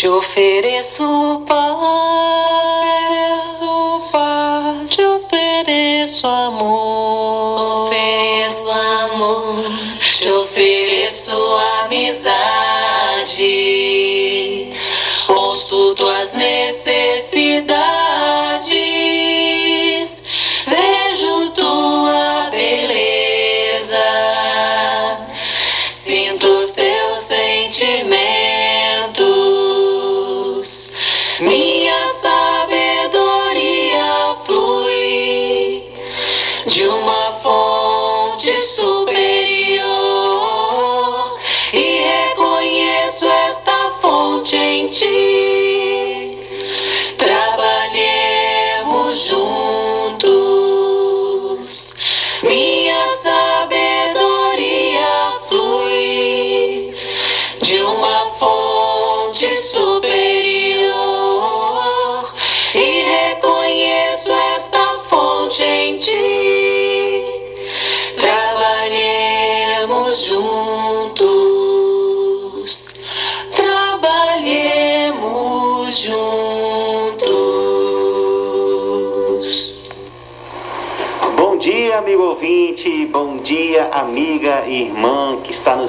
Te ofereço paz. Te ofereço amor,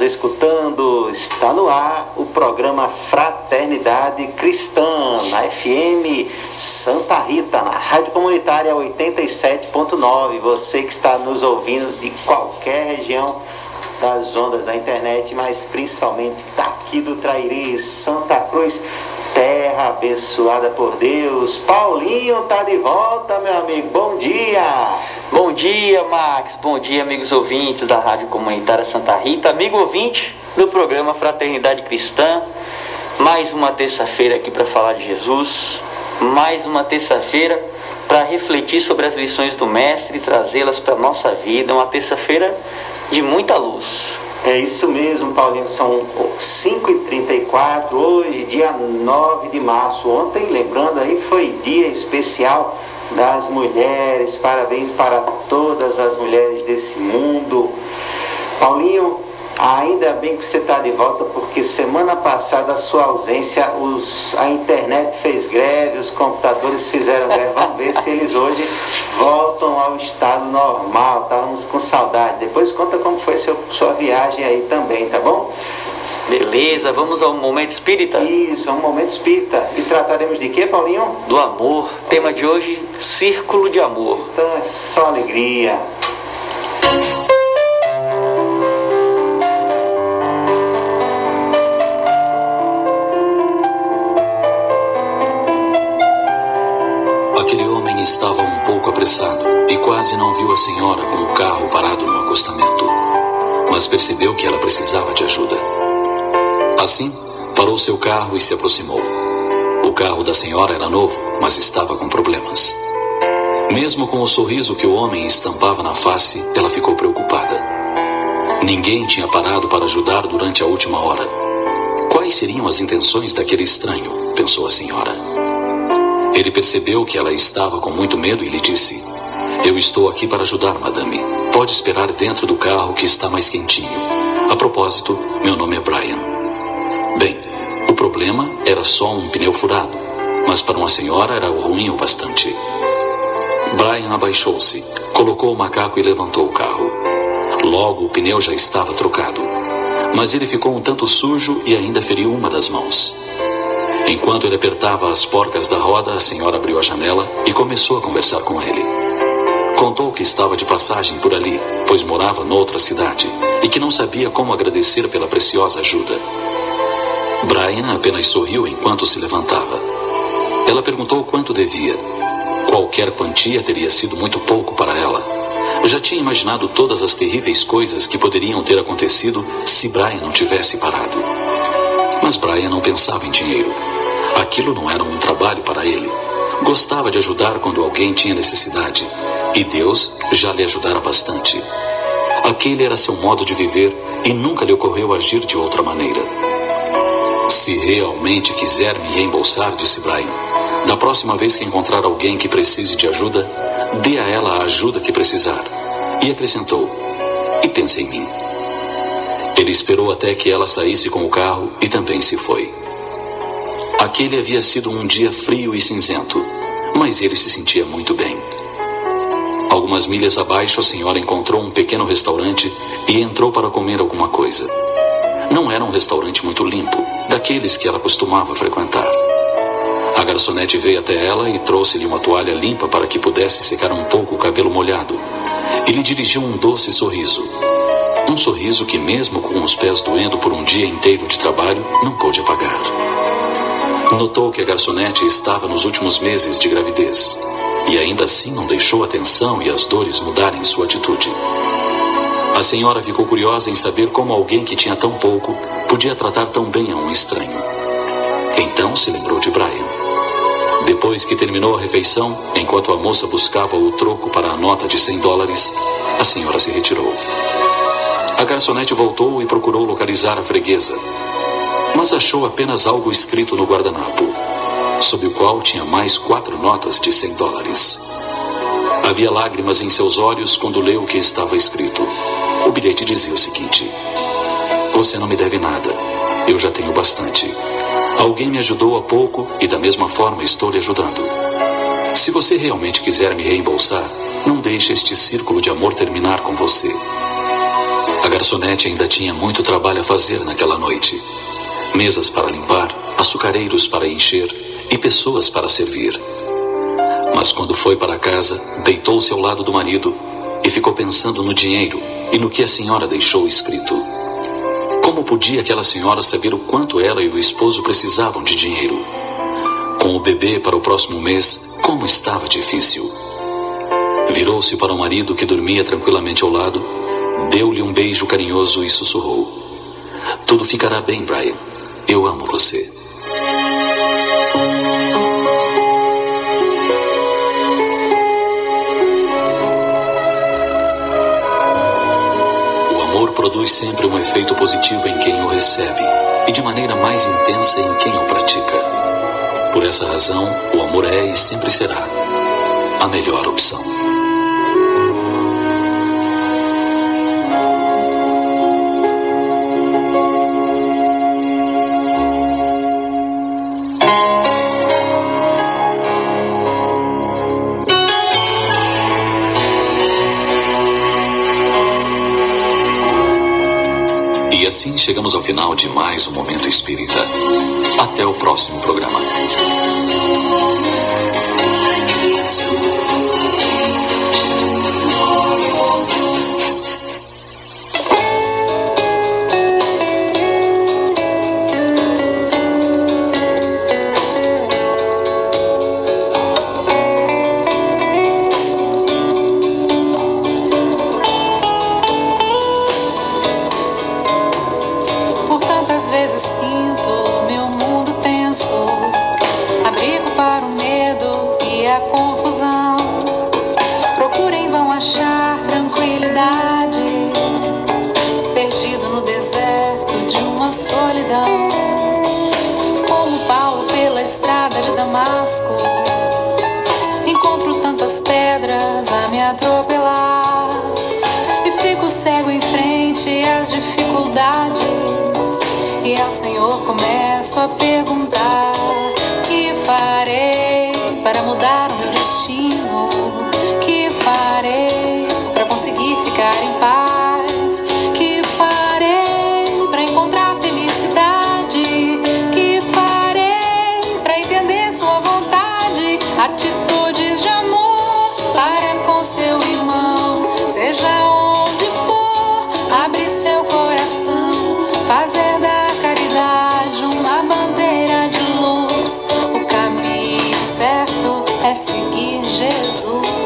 nos escutando. Está no ar o programa Fraternidade Cristã, na FM Santa Rita, na Rádio Comunitária 87.9. Você que está nos ouvindo de qualquer região das ondas da internet, mas principalmente daqui do Trairi, Santa Cruz, terra abençoada por Deus. Paulinho tá de volta, meu amigo. Bom dia. Bom dia, Max. Bom dia, amigos ouvintes da Rádio Comunitária Santa Rita. Amigo ouvinte do programa Fraternidade Cristã. Mais uma terça-feira aqui para falar de Jesus. Mais uma terça-feira para refletir sobre as lições do Mestre e trazê-las para a nossa vida. Uma terça-feira de muita luz. É isso mesmo, Paulinho. São 5h34, hoje, dia 9 de março. Ontem, lembrando aí, foi dia especial das mulheres. Parabéns para todas as mulheres desse mundo. Paulinho, ainda bem que você está de volta, porque semana passada a sua ausência, os, a internet fez greve, os computadores fizeram greve. Vamos ver se eles hoje voltam ao estado normal. Estávamos com saudade. Depois conta como foi seu, sua viagem aí também, tá bom? Beleza, vamos ao momento espírita? Isso, é um momento espírita. E trataremos de quê, Paulinho? Do amor. Tema de hoje: Círculo de Amor. Então é só alegria. Estava um pouco apressado e quase não viu a senhora com o carro parado no acostamento, mas percebeu que ela precisava de ajuda. Assim, parou seu carro e se aproximou. O carro da senhora era novo, mas estava com problemas. Mesmo com o sorriso que o homem estampava na face, ela ficou preocupada. Ninguém tinha parado para ajudar durante a última hora. Quais seriam as intenções daquele estranho? pensou a senhora. Ele percebeu que ela estava com muito medo e lhe disse: Eu estou aqui para ajudar, madame. Pode esperar dentro do carro que está mais quentinho. A propósito, meu nome é Brian. Bem, o problema era só um pneu furado, mas para uma senhora era ruim o bastante. Brian abaixou-se, colocou o macaco e levantou o carro. Logo o pneu já estava trocado, mas ele ficou um tanto sujo e ainda feriu uma das mãos. Enquanto ele apertava as porcas da roda, a senhora abriu a janela e começou a conversar com ele. Contou que estava de passagem por ali, pois morava noutra cidade, e que não sabia como agradecer pela preciosa ajuda. Brian apenas sorriu enquanto se levantava. Ela perguntou quanto devia. Qualquer quantia teria sido muito pouco para ela. Já tinha imaginado todas as terríveis coisas que poderiam ter acontecido se Brian não tivesse parado. Mas Brian não pensava em dinheiro. Aquilo não era um trabalho para ele. Gostava de ajudar quando alguém tinha necessidade. E Deus já lhe ajudara bastante. Aquele era seu modo de viver e nunca lhe ocorreu agir de outra maneira. Se realmente quiser me reembolsar, disse Brian, da próxima vez que encontrar alguém que precise de ajuda, dê a ela a ajuda que precisar. E acrescentou: E pense em mim. Ele esperou até que ela saísse com o carro e também se foi. Aquele havia sido um dia frio e cinzento, mas ele se sentia muito bem. Algumas milhas abaixo, a senhora encontrou um pequeno restaurante e entrou para comer alguma coisa. Não era um restaurante muito limpo, daqueles que ela costumava frequentar. A garçonete veio até ela e trouxe-lhe uma toalha limpa para que pudesse secar um pouco o cabelo molhado. E lhe dirigiu um doce sorriso. Um sorriso que, mesmo com os pés doendo por um dia inteiro de trabalho, não pôde apagar. Notou que a garçonete estava nos últimos meses de gravidez e ainda assim não deixou a tensão e as dores mudarem sua atitude. A senhora ficou curiosa em saber como alguém que tinha tão pouco podia tratar tão bem a um estranho. Então se lembrou de Brian. Depois que terminou a refeição, enquanto a moça buscava o troco para a nota de 100 dólares, a senhora se retirou. A garçonete voltou e procurou localizar a freguesa, mas achou apenas algo escrito no guardanapo, sob o qual tinha mais quatro notas de 100 dólares. Havia lágrimas em seus olhos quando leu o que estava escrito. O bilhete dizia o seguinte: Você não me deve nada, eu já tenho bastante. Alguém me ajudou há pouco e da mesma forma estou lhe ajudando. Se você realmente quiser me reembolsar, não deixe este círculo de amor terminar com você. A garçonete ainda tinha muito trabalho a fazer naquela noite. Mesas para limpar, açucareiros para encher e pessoas para servir. Mas quando foi para casa, deitou-se ao lado do marido e ficou pensando no dinheiro e no que a senhora deixou escrito. Como podia aquela senhora saber o quanto ela e o esposo precisavam de dinheiro? Com o bebê para o próximo mês, como estava difícil. Virou-se para o marido que dormia tranquilamente ao lado, deu-lhe um beijo carinhoso e sussurrou: Tudo ficará bem, Brian. Eu amo você. O amor produz sempre um efeito positivo em quem o recebe e de maneira mais intensa em quem o pratica. Por essa razão, o amor é e sempre será a melhor opção. Assim chegamos ao final de mais um Momento Espírita. Até o próximo programa. Vezes sinto meu mundo tenso, abrigo para o medo e a confusão. Procuro em vão achar tranquilidade, perdido no deserto de uma solidão. Como Paulo pela estrada de Damasco, encontro tantas pedras a me atropelar e fico cego em frente às dificuldades. E ao Senhor começo a perguntar: Que farei para mudar o meu destino? Que farei para conseguir ficar em paz? Que farei para encontrar felicidade? Que farei para entender Sua vontade? Atitudes Jesus.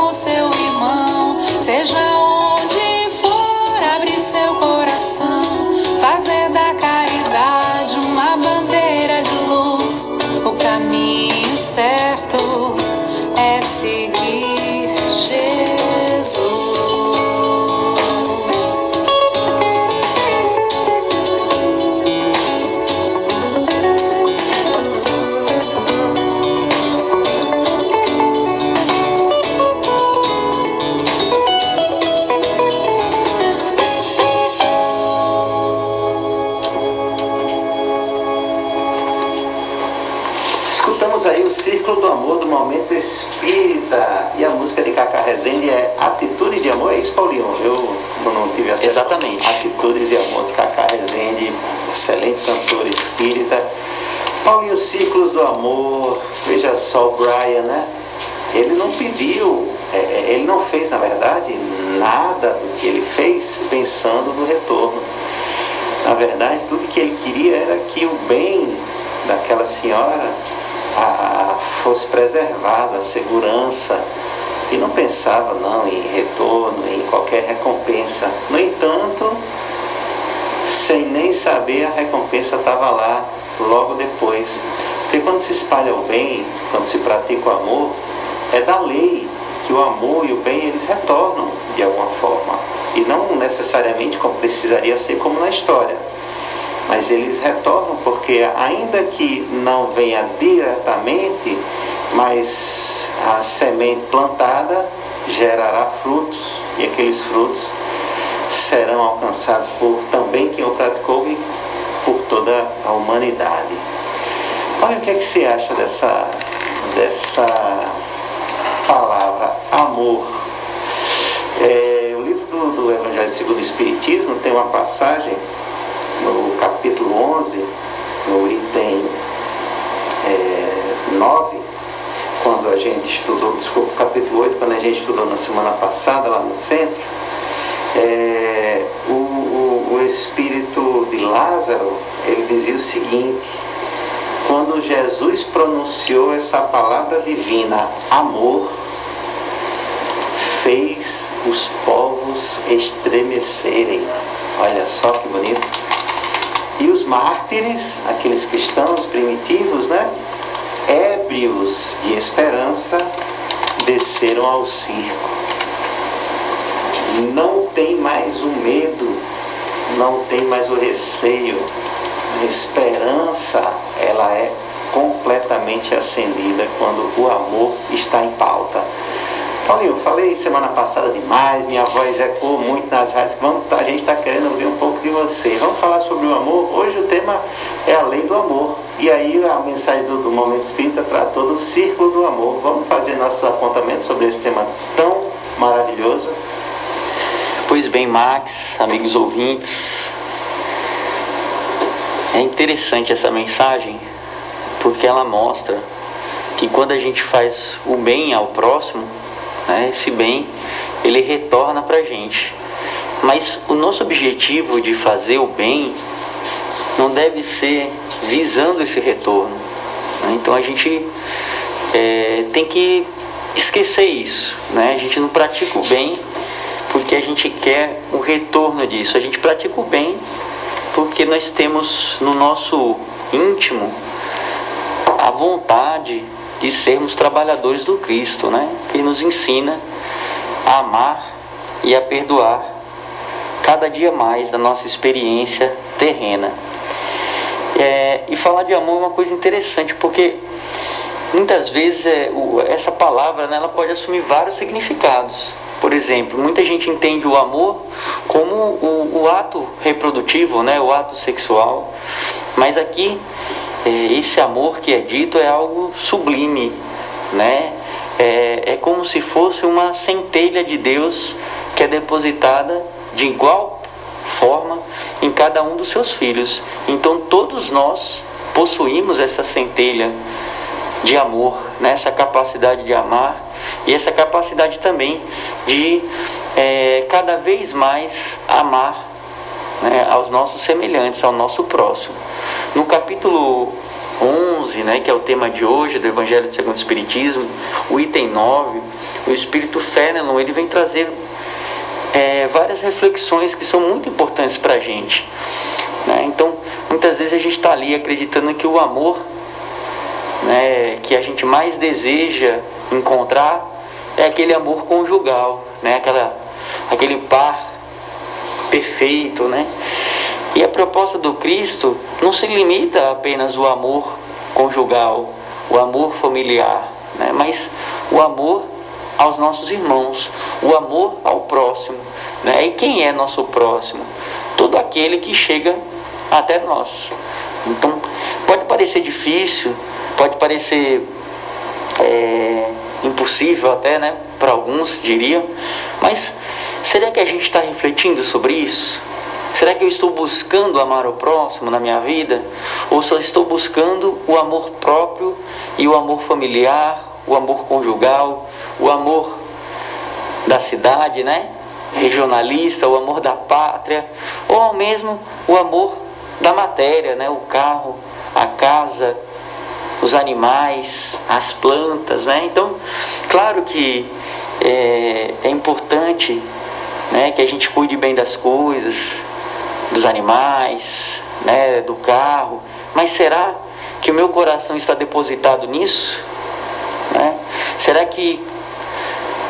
Com seu irmão, seja E a música de Cacá Rezende é Atitude de Amor. É isso, Paulinho? Eu não tive acesso. Exatamente. Atitude de Amor de Cacá Rezende, excelente cantor espírita. Paulinho, Círculos do Amor. Veja só o Brian, né? Ele não pediu, é, é, ele não fez, na verdade, nada do que ele fez pensando no retorno. Na verdade, tudo que ele queria era que o bem daquela senhora a, fosse preservado, a segurança, e não pensava não em retorno, em qualquer recompensa. No entanto, sem nem saber, a recompensa estava lá logo depois. Porque quando se espalha o bem, quando se pratica o amor, é da lei que o amor e o bem eles retornam de alguma forma. E não necessariamente como precisaria ser como na história mas eles retornam porque ainda que não venha diretamente, mas a semente plantada gerará frutos e aqueles frutos serão alcançados por também quem o praticou e por toda a humanidade. Olha o que é que você acha dessa dessa palavra amor. É, o livro do, do Evangelho segundo o Espiritismo tem uma passagem no 11, no item é, 9, quando a gente estudou, desculpa, capítulo 8, quando a gente estudou na semana passada lá no centro, é, o, o, o espírito de Lázaro, ele dizia o seguinte, quando Jesus pronunciou essa palavra divina, amor, fez os povos estremecerem. Olha só que bonito. E os mártires, aqueles cristãos primitivos, né? Ébrios de esperança, desceram ao circo. Não tem mais o medo, não tem mais o receio. A esperança, ela é completamente acendida quando o amor está em pauta. Paulinho, eu falei semana passada demais, minha voz ecoou muito nas rádios. Vamos, a gente está querendo ouvir um pouco de você. Vamos falar sobre o amor? Hoje o tema é a lei do amor. E aí a mensagem do, do Momento Espírita tratou do círculo do amor. Vamos fazer nossos apontamentos sobre esse tema tão maravilhoso? Pois bem, Max, amigos ouvintes, é interessante essa mensagem porque ela mostra que quando a gente faz o bem ao próximo, né, esse bem ele retorna para a gente. Mas o nosso objetivo de fazer o bem não deve ser visando esse retorno. Né? Então a gente é, tem que esquecer isso. Né? A gente não pratica o bem porque a gente quer o retorno disso. A gente pratica o bem porque nós temos no nosso íntimo a vontade de sermos trabalhadores do Cristo, né? Que nos ensina a amar e a perdoar cada dia mais da nossa experiência terrena. É, e falar de amor é uma coisa interessante, porque muitas vezes é, o, essa palavra né, ela pode assumir vários significados. Por exemplo, muita gente entende o amor como o, o ato reprodutivo, né, o ato sexual, mas aqui esse amor que é dito é algo sublime, né? É, é como se fosse uma centelha de Deus que é depositada de igual forma em cada um dos seus filhos. Então todos nós possuímos essa centelha de amor, né? essa capacidade de amar e essa capacidade também de é, cada vez mais amar né, aos nossos semelhantes, ao nosso próximo. No capítulo 11, né, que é o tema de hoje do Evangelho segundo o Espiritismo, o item 9, o Espírito Fenelon, ele vem trazer é, várias reflexões que são muito importantes para a gente. Né? Então, muitas vezes a gente está ali acreditando que o amor né, que a gente mais deseja encontrar é aquele amor conjugal, né? Aquela, aquele par perfeito, né? E a proposta do Cristo não se limita apenas o amor conjugal, o amor familiar, né? mas o amor aos nossos irmãos, o amor ao próximo. Né? E quem é nosso próximo? Todo aquele que chega até nós. Então, pode parecer difícil, pode parecer é, impossível até, né? Para alguns diriam, mas será que a gente está refletindo sobre isso? Será que eu estou buscando amar o próximo na minha vida? Ou só estou buscando o amor próprio e o amor familiar, o amor conjugal, o amor da cidade, né? Regionalista, o amor da pátria, ou ao mesmo o amor da matéria, né? O carro, a casa, os animais, as plantas, né? Então, claro que é, é importante né, que a gente cuide bem das coisas, dos animais, né, do carro, mas será que o meu coração está depositado nisso? Né? Será que,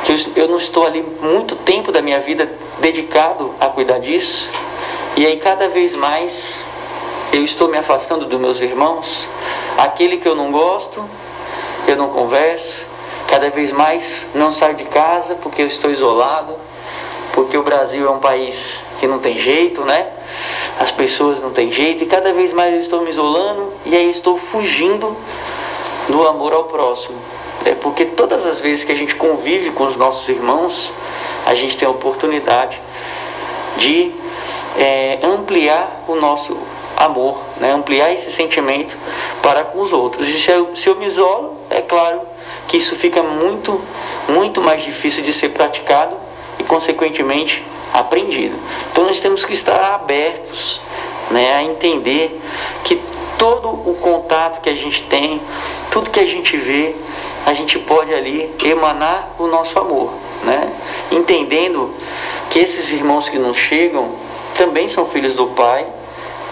que eu não estou ali muito tempo da minha vida dedicado a cuidar disso? E aí cada vez mais eu estou me afastando dos meus irmãos? Aquele que eu não gosto, eu não converso, cada vez mais não saio de casa porque eu estou isolado, porque o Brasil é um país que não tem jeito, né? As pessoas não têm jeito e cada vez mais eu estou me isolando e aí estou fugindo do amor ao próximo. É porque todas as vezes que a gente convive com os nossos irmãos, a gente tem a oportunidade de é, ampliar o nosso amor, né? ampliar esse sentimento para com os outros. E se eu, se eu me isolo, é claro que isso fica muito, muito mais difícil de ser praticado consequentemente, aprendido. Então, nós temos que estar abertos né, a entender que todo o contato que a gente tem, tudo que a gente vê, a gente pode ali emanar o nosso amor, né? Entendendo que esses irmãos que nos chegam também são filhos do Pai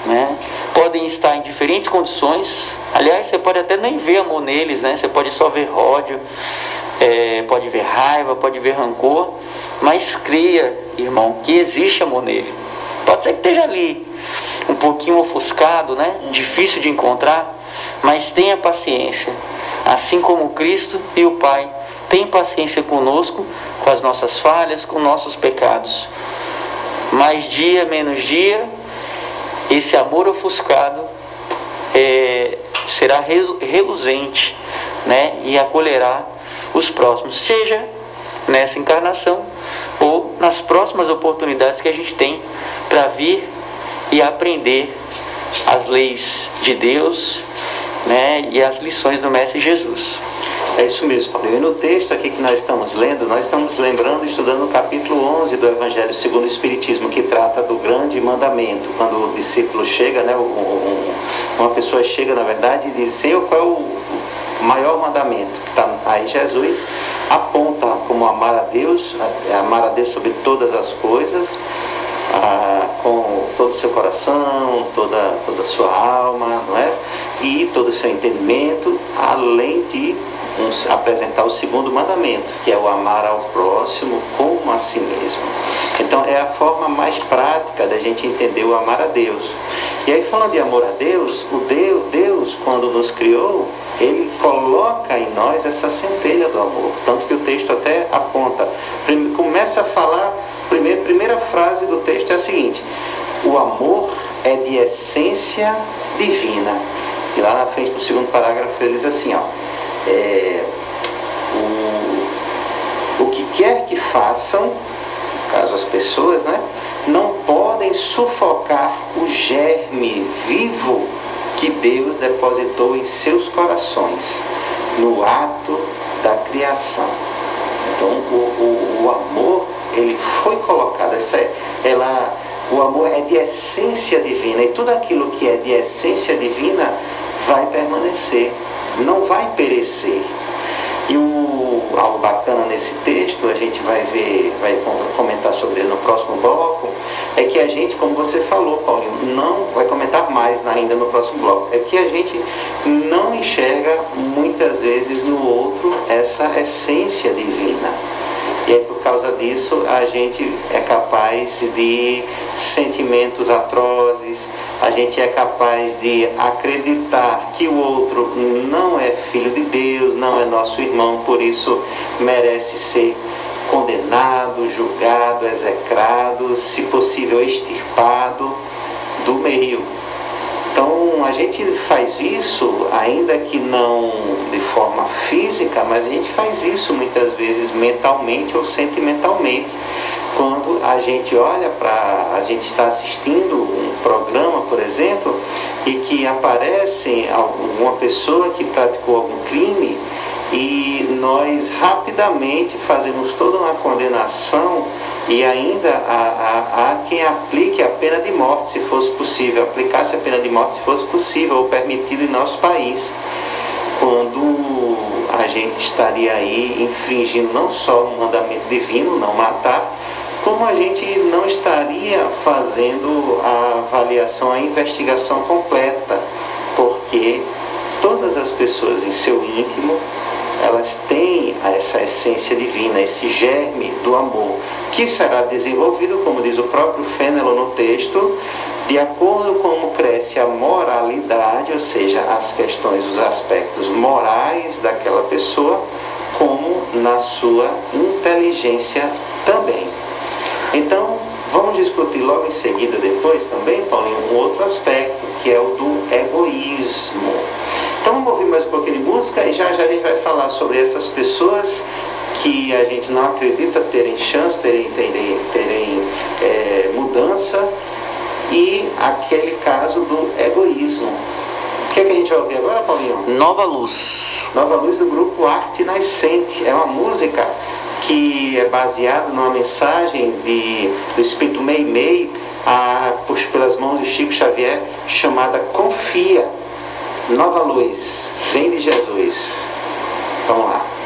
né? Podem estar em diferentes condições. Aliás, você pode até nem ver amor neles, né? Você pode só ver ódio, é, pode ver raiva, pode ver rancor, mas creia, irmão, que existe amor nele. Pode ser que esteja ali, um pouquinho ofuscado, né? Difícil de encontrar, mas tenha paciência. Assim como Cristo e o Pai têm paciência conosco, com as nossas falhas, com nossos pecados. Mais dia, menos dia, esse amor ofuscado é, será reluzente né, e acolherá os próximos, seja nessa encarnação ou nas próximas oportunidades que a gente tem para vir e aprender as leis de Deus né, e as lições do Mestre Jesus. É isso mesmo, Paulo. E no texto aqui que nós estamos lendo, nós estamos lembrando, estudando o capítulo 11 do Evangelho segundo o Espiritismo, que trata do grande mandamento. Quando o discípulo chega, né, uma pessoa chega, na verdade, e diz, Senhor, qual é o maior mandamento? Tá, aí Jesus aponta como amar a Deus, amar a Deus sobre todas as coisas, ah, com todo o seu coração, toda, toda a sua alma, não é? E todo o seu entendimento, além de nos apresentar o segundo mandamento, que é o amar ao próximo como a si mesmo. Então é a forma mais prática da gente entender o amar a Deus. E aí falando de amor a Deus, o Deus, Deus quando nos criou, ele coloca em nós essa centelha do amor. Tanto que o texto até aponta, começa a falar, primeira, primeira frase do texto é a seguinte: o amor é de essência divina. E lá na frente, no segundo parágrafo, ele diz assim: ó, é, o, o que quer que façam, caso as pessoas, né, não podem sufocar o germe vivo que Deus depositou em seus corações no ato da criação. Então o, o, o amor ele foi colocado, essa, é, ela, o amor é de essência divina e tudo aquilo que é de essência divina vai permanecer, não vai perecer. E o, algo bacana nesse texto, a gente vai ver, vai comentar sobre ele no próximo bloco, é que a gente, como você falou, Paulinho, não vai comentar mais ainda no próximo bloco, é que a gente não enxerga muitas vezes no outro essa essência divina. E aí, por causa disso, a gente é capaz de sentimentos atrozes, a gente é capaz de acreditar que o outro não é filho de Deus, não é nosso irmão, por isso merece ser condenado, julgado, execrado, se possível extirpado do meio. Então a gente faz isso, ainda que não de forma física, mas a gente faz isso muitas vezes mentalmente ou sentimentalmente. Quando a gente olha para. a gente está assistindo um programa, por exemplo, e que aparece alguma pessoa que praticou algum crime e nós rapidamente fazemos toda uma condenação e ainda há, há, quem aplique a pena de morte, se fosse possível, aplicasse a pena de morte se fosse possível ou permitido em nosso país, quando a gente estaria aí infringindo não só o mandamento divino, não matar, como a gente não estaria fazendo a avaliação, a investigação completa, porque todas as pessoas em seu íntimo elas têm essa essência divina, esse germe do amor, que será desenvolvido, como diz o próprio Fenelon no texto, de acordo com como cresce a moralidade, ou seja, as questões, os aspectos morais daquela pessoa, como na sua inteligência também. Então, vamos discutir logo em seguida, depois também, Paulinho, um outro aspecto, que é o do egoísmo. Então vamos ouvir mais um pouquinho de música e já já a gente vai falar sobre essas pessoas que a gente não acredita terem chance, terem, terem, terem é, mudança e aquele caso do egoísmo. O que, é que a gente vai ouvir agora, Paulinho? Nova Luz. Nova Luz do grupo Arte Nascente. É uma música que é baseada numa mensagem de, do Espírito Mei a, pelas mãos de Chico Xavier, chamada Confia nova luz, vem de Jesus. Vamos lá.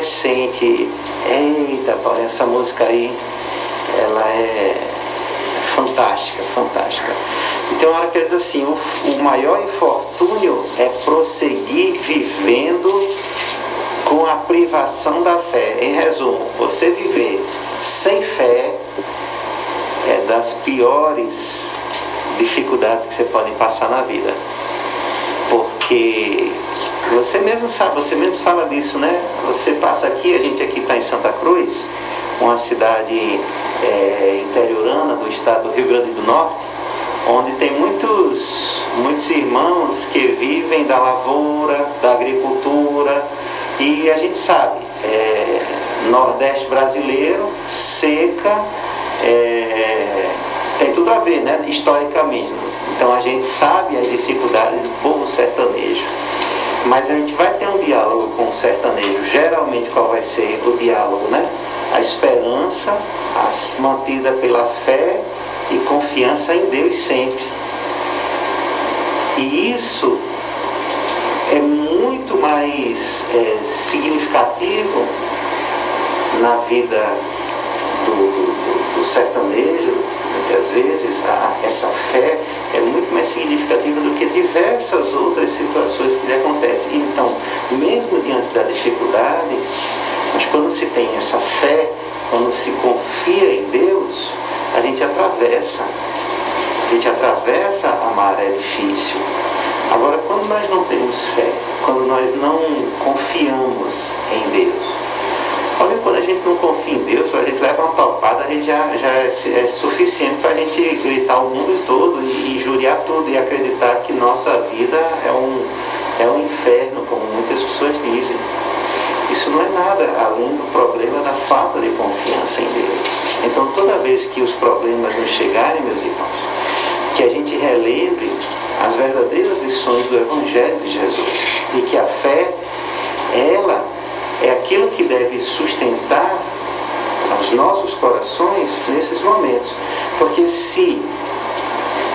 Nascente. Eita, Paulo, essa música aí, ela é fantástica, fantástica. Então, hora que diz assim: o, o maior infortúnio é prosseguir vivendo com a privação da fé. Em resumo, você viver sem fé é das piores dificuldades que você pode passar na vida. Porque você mesmo sabe, você mesmo fala disso, né? Você passa aqui, a gente aqui está em Santa Cruz, uma cidade é, interiorana do estado do Rio Grande do Norte, onde tem muitos, muitos irmãos que vivem da lavoura, da agricultura, e a gente sabe, é, Nordeste brasileiro, seca, é, tem tudo a ver, né? Historicamente. Então a gente sabe as dificuldades do povo sertanejo. Mas a gente vai ter um diálogo com o sertanejo. Geralmente qual vai ser o diálogo, né? A esperança as, mantida pela fé e confiança em Deus sempre. E isso é muito mais é, significativo na vida do, do, do sertanejo muitas vezes a, essa fé é muito mais significativa do que diversas outras situações que lhe acontecem. Então, mesmo diante da dificuldade, mas quando se tem essa fé, quando se confia em Deus, a gente atravessa. A gente atravessa a maré difícil. Agora, quando nós não temos fé, quando nós não confiamos em Deus, Olha, quando a gente não confia em Deus, a gente leva uma topada, a gente já, já é, é suficiente para a gente gritar o mundo todo e injuriar tudo e acreditar que nossa vida é um, é um inferno, como muitas pessoas dizem. Isso não é nada além do problema da falta de confiança em Deus. Então, toda vez que os problemas nos chegarem, meus irmãos, que a gente relembre as verdadeiras lições do Evangelho de Jesus e que a fé, ela é aquilo que deve sustentar os nossos corações nesses momentos. Porque se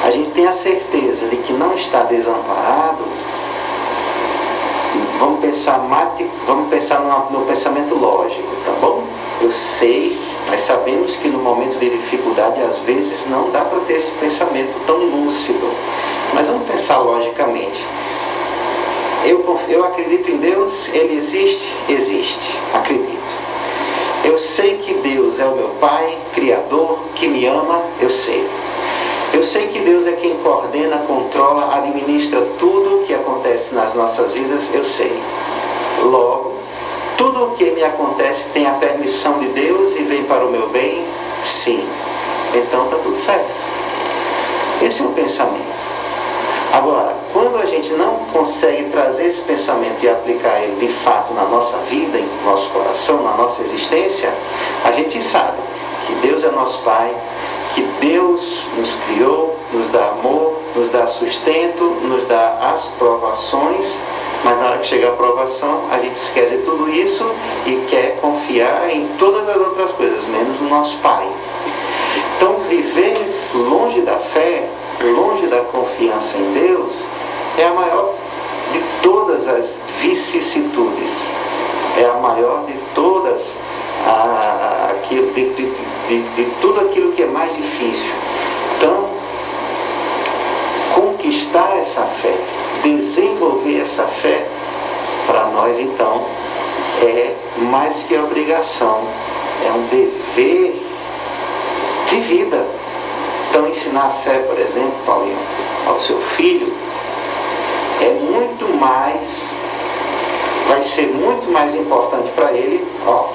a gente tem a certeza de que não está desamparado, vamos pensar, mate, vamos pensar no, no pensamento lógico, tá bom? Eu sei, mas sabemos que no momento de dificuldade às vezes não dá para ter esse pensamento tão lúcido. Mas vamos pensar logicamente. Eu, eu acredito em Deus, Ele existe? Existe, acredito. Eu sei que Deus é o meu Pai, Criador, que me ama, eu sei. Eu sei que Deus é quem coordena, controla, administra tudo o que acontece nas nossas vidas, eu sei. Logo, tudo o que me acontece tem a permissão de Deus e vem para o meu bem? Sim. Então está tudo certo. Esse é o pensamento. Agora, quando a gente não consegue trazer esse pensamento e aplicar ele de fato na nossa vida, em nosso coração, na nossa existência, a gente sabe que Deus é nosso Pai, que Deus nos criou, nos dá amor, nos dá sustento, nos dá as provações, mas na hora que chega a provação, a gente esquece tudo isso e quer confiar em todas as outras coisas, menos no nosso Pai. Então, viver longe da fé, longe da confiança em Deus, é a maior de todas as vicissitudes, é a maior de todas a, aquilo, de, de, de, de tudo aquilo que é mais difícil. Então, conquistar essa fé, desenvolver essa fé, para nós então é mais que obrigação, é um dever de vida. Então ensinar a fé, por exemplo, Paulinho, ao seu filho, é muito mais, vai ser muito mais importante para ele, ó,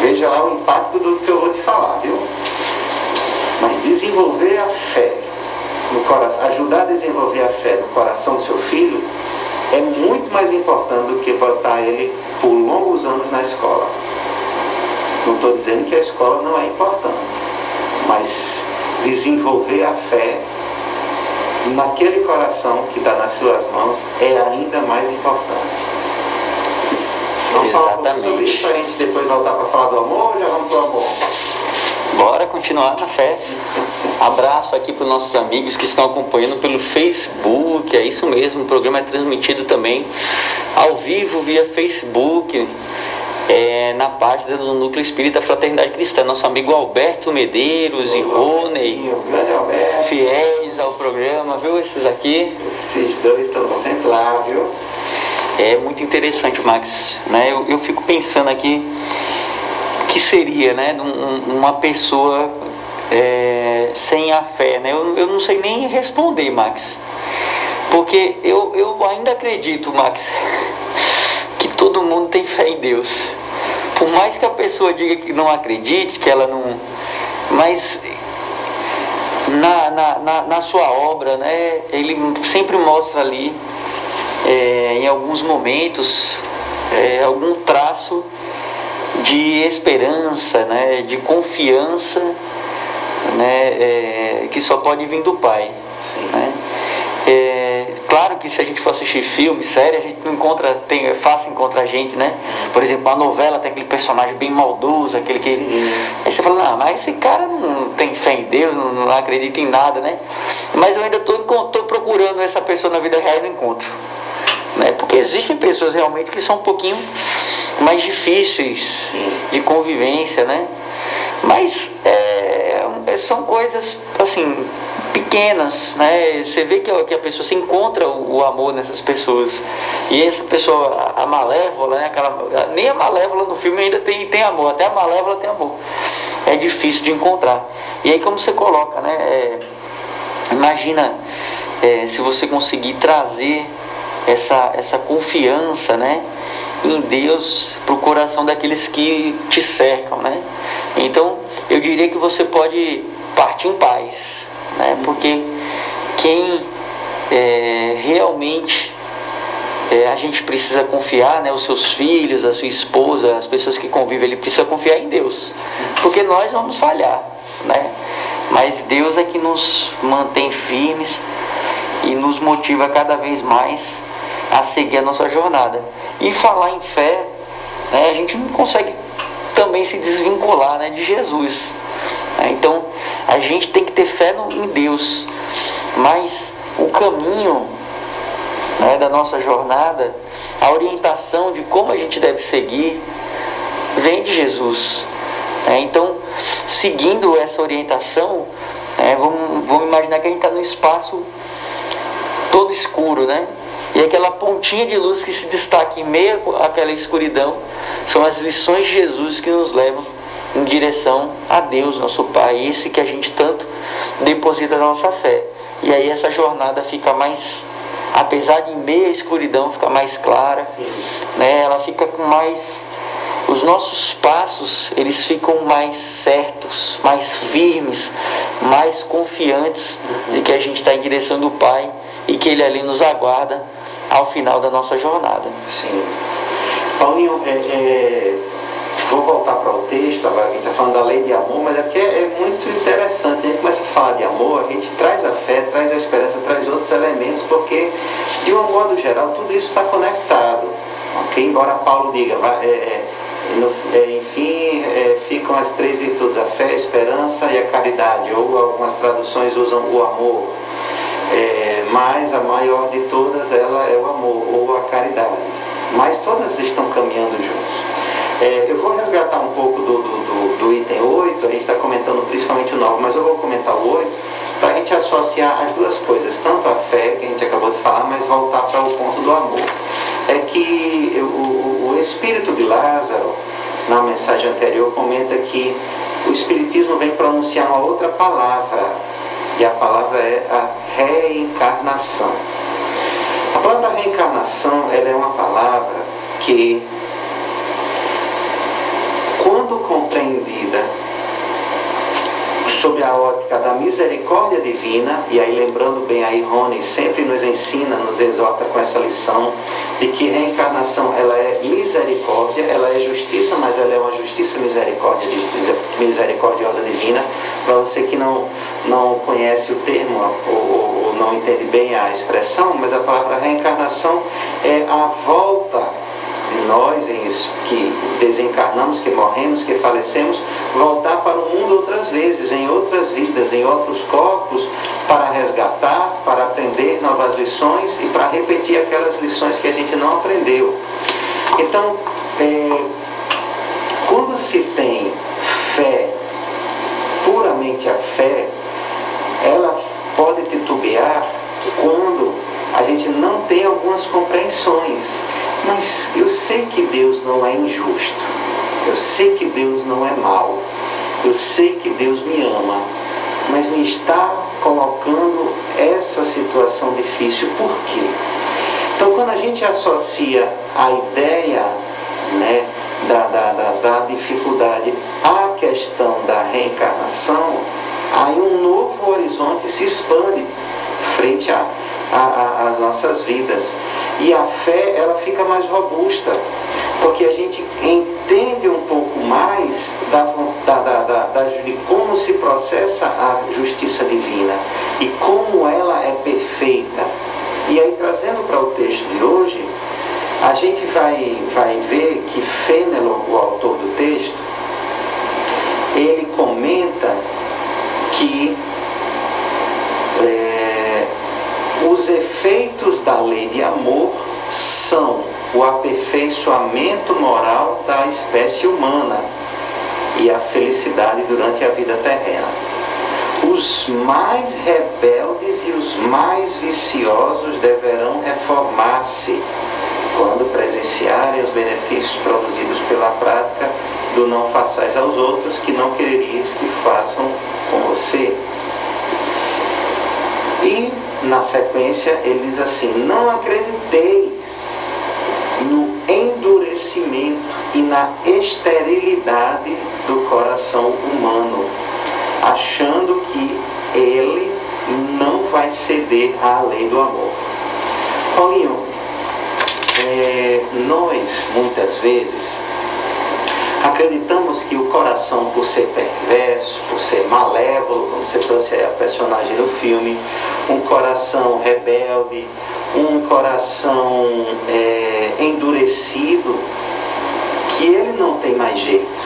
Veja lá o impacto do que eu vou te falar, viu? Mas desenvolver a fé no coração, ajudar a desenvolver a fé no coração do seu filho é muito mais importante do que botar ele por longos anos na escola. Não estou dizendo que a escola não é importante, mas desenvolver a fé naquele coração que está nas suas mãos é ainda mais importante. Vamos falar um sobre isso para a gente depois voltar para falar do amor ou já vamos para o amor? Bora continuar na fé. Abraço aqui para os nossos amigos que estão acompanhando pelo Facebook. É isso mesmo, o programa é transmitido também ao vivo via Facebook. É, na página do Núcleo Espírita Fraternidade Cristã. Nosso amigo Alberto Medeiros e Rony, fiéis ao programa, viu? Esses aqui. Esses dois estão sempre lá, viu? É muito interessante, Max. Né? Eu, eu fico pensando aqui que seria né, um, uma pessoa é, sem a fé. Né? Eu, eu não sei nem responder, Max. Porque eu, eu ainda acredito, Max, todo mundo tem fé em Deus. Por mais que a pessoa diga que não acredite, que ela não. Mas na, na, na, na sua obra, né, ele sempre mostra ali é, em alguns momentos, é, algum traço de esperança, né, de confiança, né, é, que só pode vir do Pai. Né? É, claro que se a gente for assistir filme, série, a gente não encontra, tem, é fácil encontrar a gente, né? Por exemplo, a novela tem aquele personagem bem maldoso, aquele que. Sim. Aí você fala, não, mas esse cara não tem fé em Deus, não, não acredita em nada, né? Mas eu ainda estou procurando essa pessoa na vida real e não encontro. Né? Porque existem pessoas realmente que são um pouquinho mais difíceis de convivência, né? Mas é, é, são coisas assim pequenas, né? Você vê que a, pessoa se encontra o, amor nessas pessoas e essa pessoa, a, a malévola, né? Aquela, nem a malévola no filme ainda tem, tem amor, até a malévola tem amor. É difícil de encontrar. E aí como você coloca, né? É, imagina é, se você conseguir trazer essa, essa confiança né, em Deus para o coração daqueles que te cercam. Né? Então, eu diria que você pode partir em paz, né? porque quem é, realmente é, a gente precisa confiar, né? Os seus filhos, a sua esposa, as pessoas que convivem, ele precisa confiar em Deus, porque nós vamos falhar, né? Mas Deus é que nos mantém firmes e nos motiva cada vez mais a seguir a nossa jornada. E falar em fé, né, a gente não consegue também se desvincular né, de Jesus. Né? Então a gente tem que ter fé em Deus, mas o caminho né, da nossa jornada, a orientação de como a gente deve seguir, vem de Jesus. Né? Então, seguindo essa orientação, né, vamos, vamos imaginar que a gente está no espaço todo escuro, né? E aquela pontinha de luz que se destaca em meio àquela escuridão são as lições de Jesus que nos levam em direção a Deus, nosso Pai, esse que a gente tanto deposita na nossa fé. E aí essa jornada fica mais, apesar de em meio à escuridão, fica mais clara, né? ela fica com mais. Os nossos passos eles ficam mais certos, mais firmes, mais confiantes de que a gente está em direção do Pai e que Ele ali nos aguarda ao final da nossa jornada. Sim. Paulinho, é, é, vou voltar para o texto, agora que você está falando da lei de amor, mas é porque é, é muito interessante. A gente começa a falar de amor, a gente traz a fé, traz a esperança, traz outros elementos, porque, de um modo geral, tudo isso está conectado. Okay? Embora Paulo diga, vai, é, é no, é, enfim, é, ficam as três virtudes, a fé, a esperança e a caridade, ou algumas traduções usam o amor. É, mas a maior de todas ela é o amor ou a caridade. Mas todas estão caminhando juntos. É, eu vou resgatar um pouco do, do, do, item 8, a gente está comentando principalmente o 9, mas eu vou comentar o 8 para a gente associar as duas coisas, tanto a fé, que a gente acabou de falar, mas voltar para o ponto do amor. É que o, o espírito de Lázaro, na mensagem anterior, comenta que o Espiritismo vem pronunciar uma outra palavra, e a palavra é a reencarnação. A palavra reencarnação ela é uma palavra que quando compreendida sob a ótica da misericórdia divina, e aí lembrando bem aí Rony sempre nos ensina, nos exorta com essa lição de que reencarnação ela é misericórdia, ela é justiça, mas ela é uma justiça misericórdia, misericordiosa divina. Para você que não, não conhece o termo ou, ou não entende bem a expressão, mas a palavra reencarnação é a volta de nós que desencarnamos, que morremos, que falecemos, voltar para o mundo outras vezes, em outras vidas, em outros corpos, para resgatar, para aprender novas lições e para repetir aquelas lições que a gente não aprendeu. Então, é, quando se tem fé, puramente a fé, ela pode titubear quando a gente não tem algumas compreensões. Mas eu sei que Deus não é injusto. Eu sei que Deus não é mau. Eu sei que Deus me ama. Mas me está colocando essa situação difícil. Por quê? Então, quando a gente associa a ideia né, da, da, da, da dificuldade à questão da reencarnação, aí um novo horizonte se expande frente a às nossas vidas. E a fé, ela fica mais robusta, porque a gente entende um pouco mais da, da, da, da, de como se processa a justiça divina e como ela é perfeita. E aí, trazendo para o texto de hoje, a gente vai, vai ver que Fenelon, o autor do texto, ele comenta que os efeitos da lei de amor são o aperfeiçoamento moral da espécie humana e a felicidade durante a vida terrena. Os mais rebeldes e os mais viciosos deverão reformar-se quando presenciarem os benefícios produzidos pela prática do não façais aos outros que não quererias que façam com você. E na sequência, ele diz assim: Não acrediteis no endurecimento e na esterilidade do coração humano, achando que ele não vai ceder à lei do amor. Paulinho, é, nós muitas vezes Acreditamos que o coração, por ser perverso, por ser malévolo, como você trouxe a personagem do filme, um coração rebelde, um coração é, endurecido, que ele não tem mais jeito.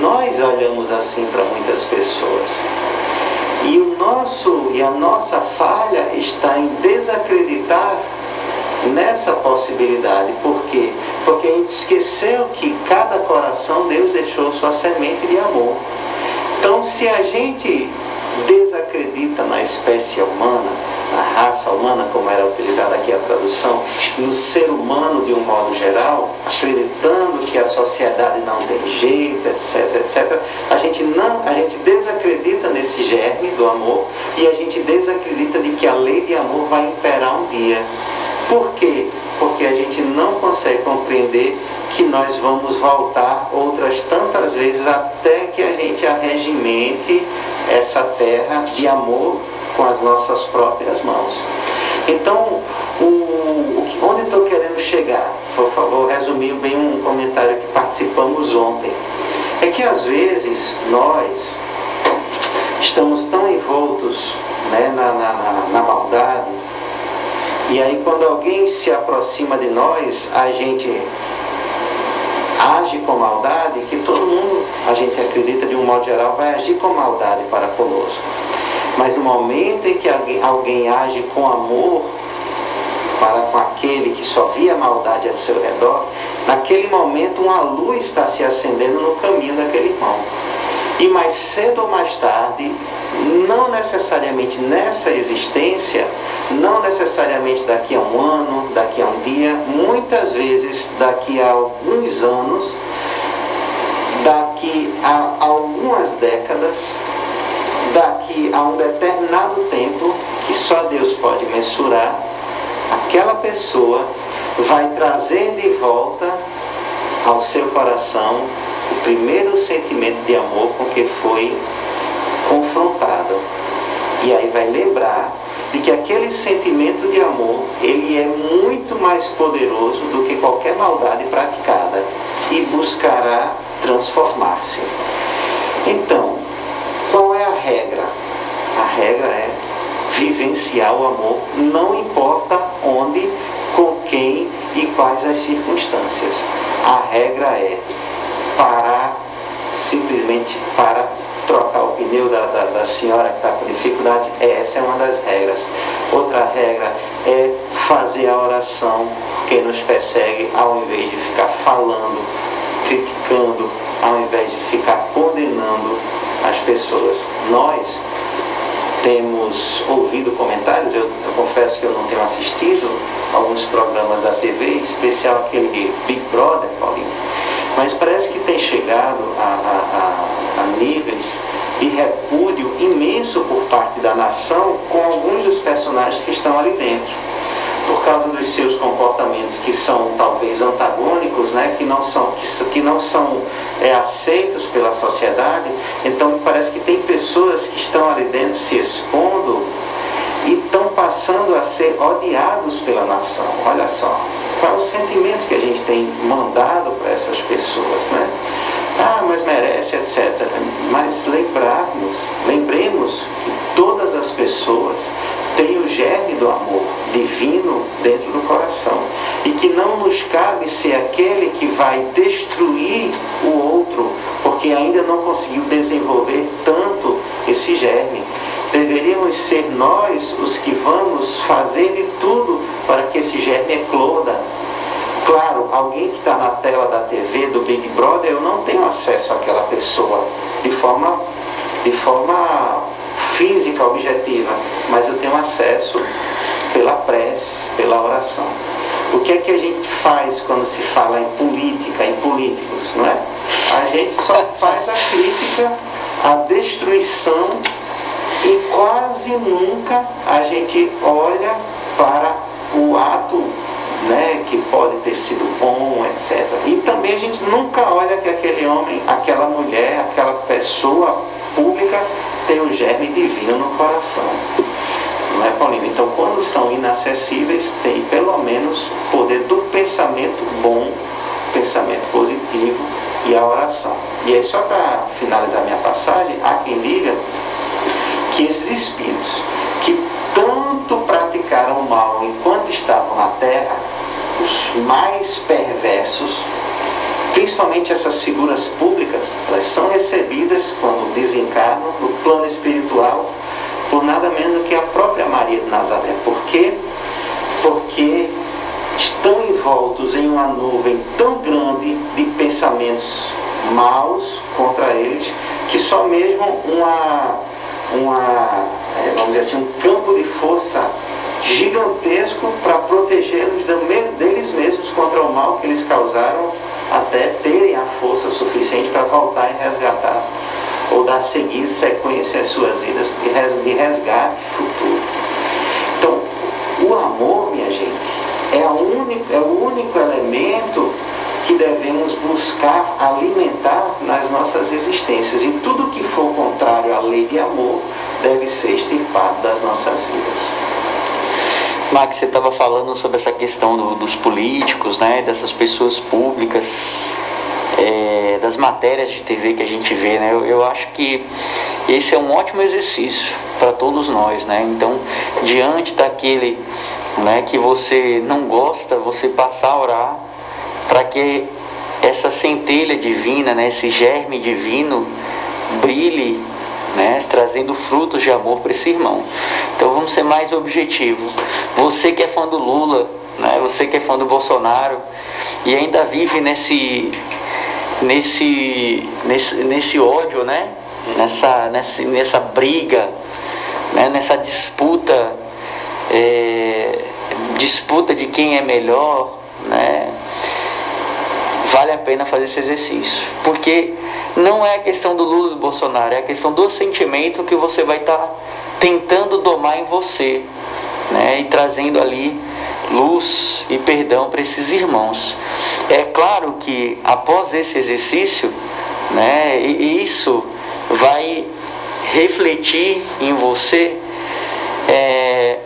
Nós olhamos assim para muitas pessoas. E o nosso e a nossa falha está em desacreditar nessa possibilidade. Por quê? Porque a gente esqueceu que cada coração Deus deixou sua semente de amor. Então, se a gente desacredita na espécie humana, na raça humana, como era utilizada aqui a tradução, no ser humano de um modo geral, acreditando que a sociedade não tem jeito, etc, etc, a gente não, a gente desacredita nesse germe do amor e a gente desacredita de que a lei de amor vai imperar um dia. Por quê? Porque a gente não consegue compreender que nós vamos voltar outras tantas vezes até que a gente arregimente essa terra de amor com as nossas próprias mãos. Então, o, onde estou querendo chegar? Por favor, resumir bem um comentário que participamos ontem. É que às vezes nós estamos tão envoltos né, na, na, na maldade, e aí quando alguém se aproxima de nós, a gente age com maldade, que todo mundo, a gente acredita de um modo geral, vai agir com maldade para conosco. Mas no momento em que alguém, alguém age com amor para com aquele que só via maldade ao seu redor, naquele momento uma luz está se acendendo no caminho daquele irmão. E mais cedo ou mais tarde, não necessariamente nessa existência, não necessariamente daqui a um ano, daqui a um dia, muitas vezes daqui a alguns anos, daqui a algumas décadas, daqui a um determinado tempo, que só Deus pode mensurar, aquela pessoa vai trazer de volta ao seu coração o primeiro sentimento de amor com que foi confrontado. E aí vai lembrar de que aquele sentimento de amor, ele é muito mais poderoso do que qualquer maldade praticada e buscará transformar-se. Então, qual é a regra? A regra é vivenciar o amor, não importa onde, com quem e quais as circunstâncias. A regra é parar, simplesmente para trocar o pneu da, da, da senhora que está com dificuldade. Essa é uma das regras. Outra regra é fazer a oração que nos persegue, ao invés de ficar falando, criticando, ao invés de ficar condenando as pessoas. Nós temos ouvido comentários, eu, eu, confesso que eu não tenho assistido alguns programas da TV, em especial aquele Big Brother, Paulinho mas parece que tem chegado a, a, a, a níveis de repúdio imenso por parte da nação com alguns dos personagens que estão ali dentro. Por causa dos seus comportamentos que são talvez antagônicos, né, que não são, que, que não são é, aceitos pela sociedade, então parece que tem pessoas que estão ali dentro se expondo e estão passando a ser odiados pela nação. Olha só, qual é o sentimento que a gente tem mandado para essas pessoas, né? Ah, mas merece, etc. Mas lembrarmos, lembremos que todas as pessoas têm o germe do amor divino dentro do coração e que não nos cabe ser aquele que vai destruir o outro porque ainda não conseguiu desenvolver tanto esse germe deveríamos ser nós os que vamos fazer de tudo para que esse germe ecloda. Claro, alguém que está na tela da TV, do Big Brother, eu não tenho acesso àquela pessoa de forma, de forma física, objetiva, mas eu tenho acesso pela prece, pela oração. O que é que a gente faz quando se fala em política, em políticos, não é? A gente só faz a crítica à destruição e quase nunca a gente olha para o ato né, que pode ter sido bom, etc. E também a gente nunca olha que aquele homem, aquela mulher, aquela pessoa pública tem um germe divino no coração. Não é, Paulino? Então, quando são inacessíveis, tem pelo menos o poder do pensamento bom, pensamento positivo e a oração. E aí, só para finalizar minha passagem, há quem diga que esses espíritos que tanto praticaram mal enquanto estavam na terra, os mais perversos, principalmente essas figuras públicas, elas são recebidas quando desencarnam no plano espiritual por nada menos que a própria Maria de Nazaré. Por quê? Porque estão envoltos em uma nuvem tão grande de pensamentos maus contra eles que só mesmo uma uma, vamos dizer assim, um campo de força gigantesco para protegê-los deles mesmos contra o mal que eles causaram até terem a força suficiente para voltar e resgatar ou dar seguir sequência às suas vidas de resgate futuro. Então, o amor, minha gente, é, único, é o único elemento que devemos buscar alimentar nas nossas existências. E tudo que for contrário à lei de amor deve ser extirpado das nossas vidas. Max, você estava falando sobre essa questão do, dos políticos, né, dessas pessoas públicas, é, das matérias de TV que a gente vê, né? Eu, eu acho que esse é um ótimo exercício para todos nós, né? Então, diante daquele, né, que você não gosta, você passar a orar para que essa centelha divina, né, esse germe divino brilhe né, trazendo frutos de amor para esse irmão. Então vamos ser mais objetivo. Você que é fã do Lula, né, você que é fã do Bolsonaro e ainda vive nesse nesse nesse, nesse ódio, né, nessa, nessa, nessa briga, né, nessa disputa é, disputa de quem é melhor, né, vale a pena fazer esse exercício. Porque não é a questão do Lula e do Bolsonaro, é a questão do sentimento que você vai estar tá tentando domar em você. Né, e trazendo ali luz e perdão para esses irmãos. É claro que após esse exercício, né, isso vai refletir em você, é,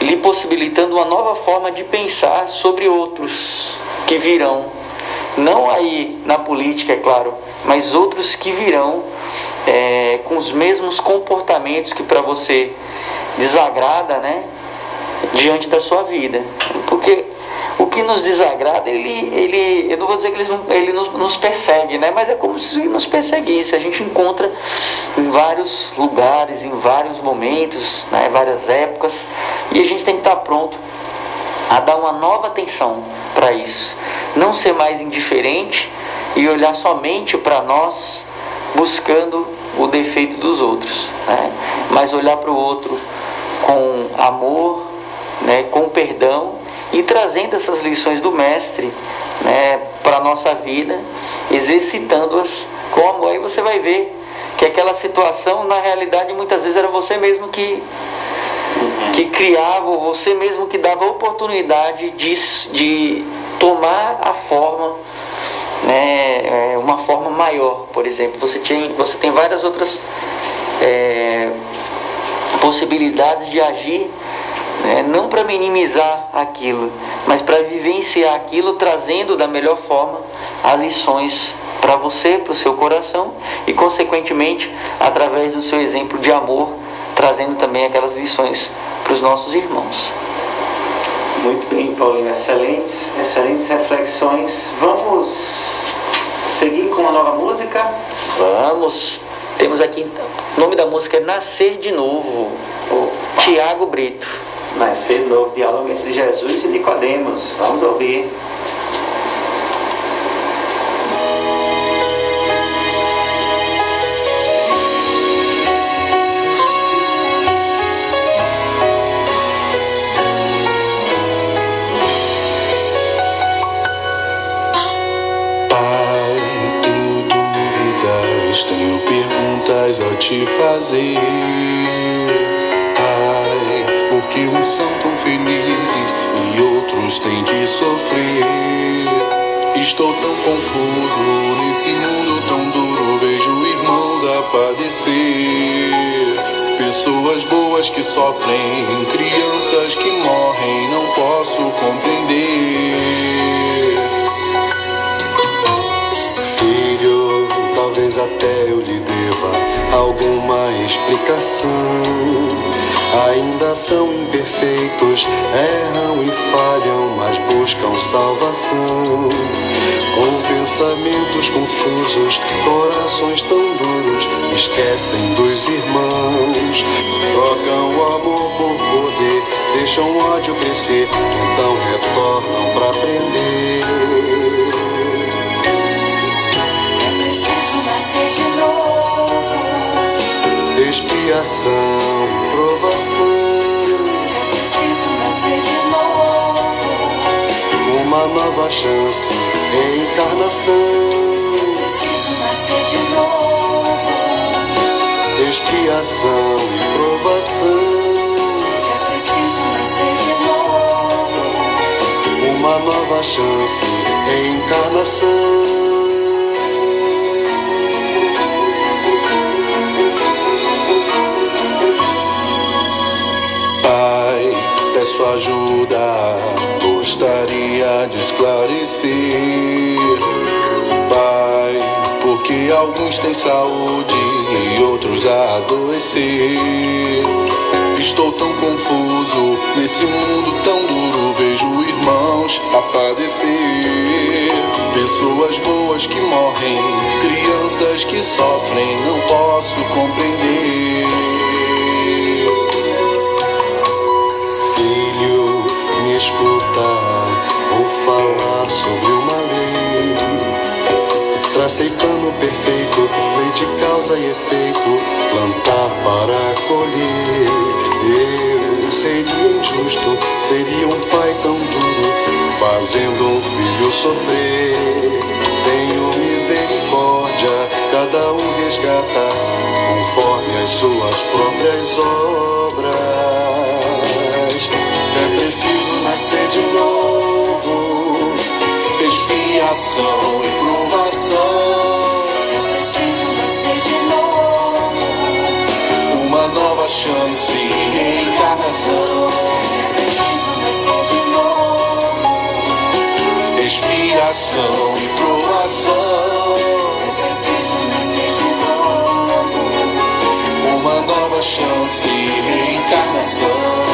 lhe possibilitando uma nova forma de pensar sobre outros que virão não aí na política, é claro, mas outros que virão é, com os mesmos comportamentos que para você desagrada, né? Diante da sua vida. Porque o que nos desagrada, ele, ele eu não vou dizer que ele, ele nos, nos persegue, né? Mas é como se nos perseguisse. A gente encontra em vários lugares, em vários momentos, né? várias épocas, e a gente tem que estar pronto a dar uma nova atenção para isso. Não ser mais indiferente e olhar somente para nós buscando o defeito dos outros, né? mas olhar para o outro com amor, né? com perdão e trazendo essas lições do Mestre né? para a nossa vida, exercitando-as com amor. Aí você vai ver que aquela situação, na realidade, muitas vezes era você mesmo que que criava, você mesmo que dava oportunidade de, de tomar a forma, né, é, uma forma maior, por exemplo. Você tem, você tem várias outras é, possibilidades de agir, né, não para minimizar aquilo, mas para vivenciar aquilo, trazendo da melhor forma as lições para você, para o seu coração e, consequentemente, através do seu exemplo de amor, trazendo também aquelas lições para os nossos irmãos. Muito bem, Paulinho. Excelentes, excelentes reflexões. Vamos seguir com uma nova música? Vamos. Temos aqui, o nome da música é Nascer de Novo. Tiago Brito. Nascer de Novo, diálogo entre Jesus e Nicodemos. Vamos ouvir. Te fazer. Ai, porque uns são tão felizes e outros têm que sofrer. Estou tão confuso nesse mundo tão duro. Vejo irmãos a padecer. Pessoas boas que sofrem, crianças que morrem, não posso compreender. Filho, talvez até eu lhe deva alguma explicação. Ainda são imperfeitos, erram e falham, mas buscam salvação. Com pensamentos confusos, corações tão duros, esquecem dos irmãos. Trocam o amor por poder, deixam o ódio crescer, então retornam para aprender. Expiação, provação. É preciso nascer de novo. Uma nova chance, encarnação. É preciso nascer de novo. Expiação e provação. É preciso nascer de novo. Uma nova chance, encarnação. Ajuda, gostaria de esclarecer, Pai, porque alguns têm saúde e outros adoecer. Estou tão confuso nesse mundo tão duro. Vejo irmãos a padecer. Pessoas boas que morrem, crianças que sofrem. Não posso compreender. Vou falar sobre uma lei. Tracei plano perfeito, lei de causa e efeito. Plantar para colher. Eu seria injusto, seria um pai tão duro, fazendo um filho sofrer. Tenho misericórdia, cada um resgata, conforme as suas próprias obras. Nascer de novo, expiação e provação. É preciso nascer de novo. Uma nova chance e reencarnação. É preciso nascer de novo. Expiação e provação. É preciso nascer de novo. Uma nova chance e. Reencarnação.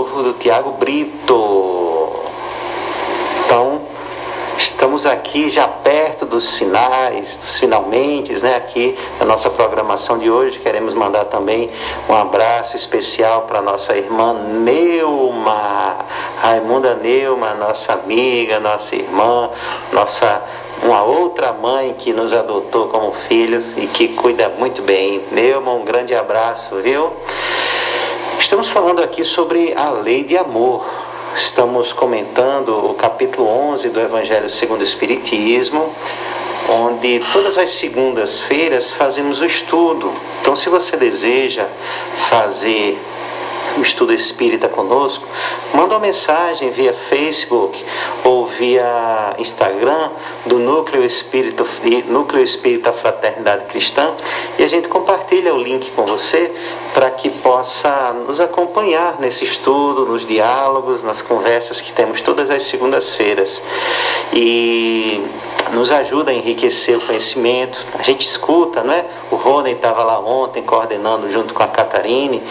Novo, do Tiago Brito. Então, estamos aqui já perto dos finais, dos finalmente, né? Aqui na nossa programação de hoje. Queremos mandar também um abraço especial para nossa irmã Neuma, Raimunda Neuma, nossa amiga, nossa irmã, nossa uma outra mãe que nos adotou como filhos e que cuida muito bem. Neuma, um grande abraço, viu? Estamos falando aqui sobre a lei de amor. Estamos comentando o capítulo 11 do Evangelho segundo o Espiritismo, onde todas as segundas-feiras fazemos o estudo. Então, se você deseja fazer o estudo espírita conosco, manda uma mensagem via Facebook ou via Instagram do Núcleo Espírita, Núcleo Espírita Fraternidade Cristã e a gente compartilha o link com você para que possa nos acompanhar nesse estudo, nos diálogos, nas conversas que temos todas as segundas-feiras. E nos ajuda a enriquecer o conhecimento. A gente escuta, não é? O Rony estava lá ontem coordenando junto com a Catarine.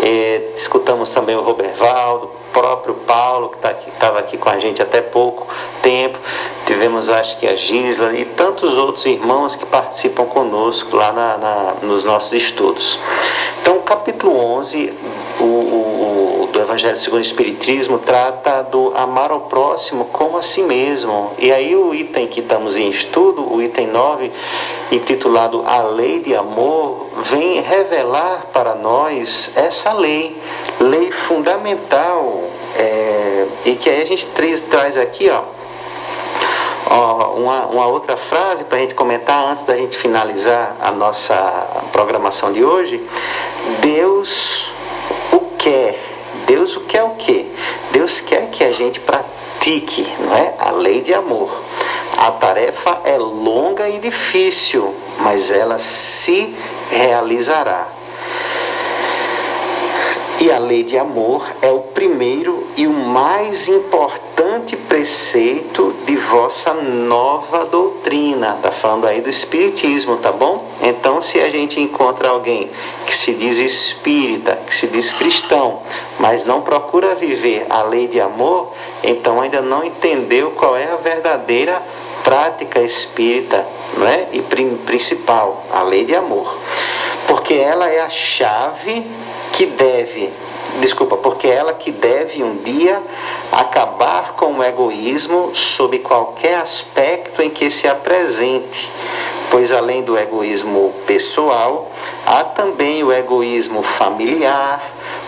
Eh, escutamos também o Robervaldo, próprio Paulo, que tá estava aqui com a gente até pouco tempo. Tivemos, acho que a Gisla e tantos outros irmãos que participam conosco lá na, na, nos nossos estudos. Então, o capítulo 11 o, o, Evangelho segundo o Espiritismo trata do amar ao próximo como a si mesmo. E aí, o item que estamos em estudo, o item 9, intitulado A Lei de Amor, vem revelar para nós essa lei, lei fundamental, é, e que aí a gente traz, aqui, ó uma, uma outra frase para a gente comentar antes da gente finalizar a nossa programação de hoje. Deus o quer. Deus o quer o quê? Deus quer que a gente pratique, não é? A lei de amor. A tarefa é longa e difícil, mas ela se realizará. E a lei de amor é o primeiro e o mais importante preceito de vossa nova doutrina. Está falando aí do Espiritismo, tá bom? Então, se a gente encontra alguém que se diz espírita, que se diz cristão, mas não procura viver a lei de amor, então ainda não entendeu qual é a verdadeira prática espírita não é? e principal, a lei de amor. Porque ela é a chave que deve desculpa, porque ela que deve um dia acabar com o egoísmo sob qualquer aspecto em que se apresente, pois além do egoísmo pessoal, há também o egoísmo familiar,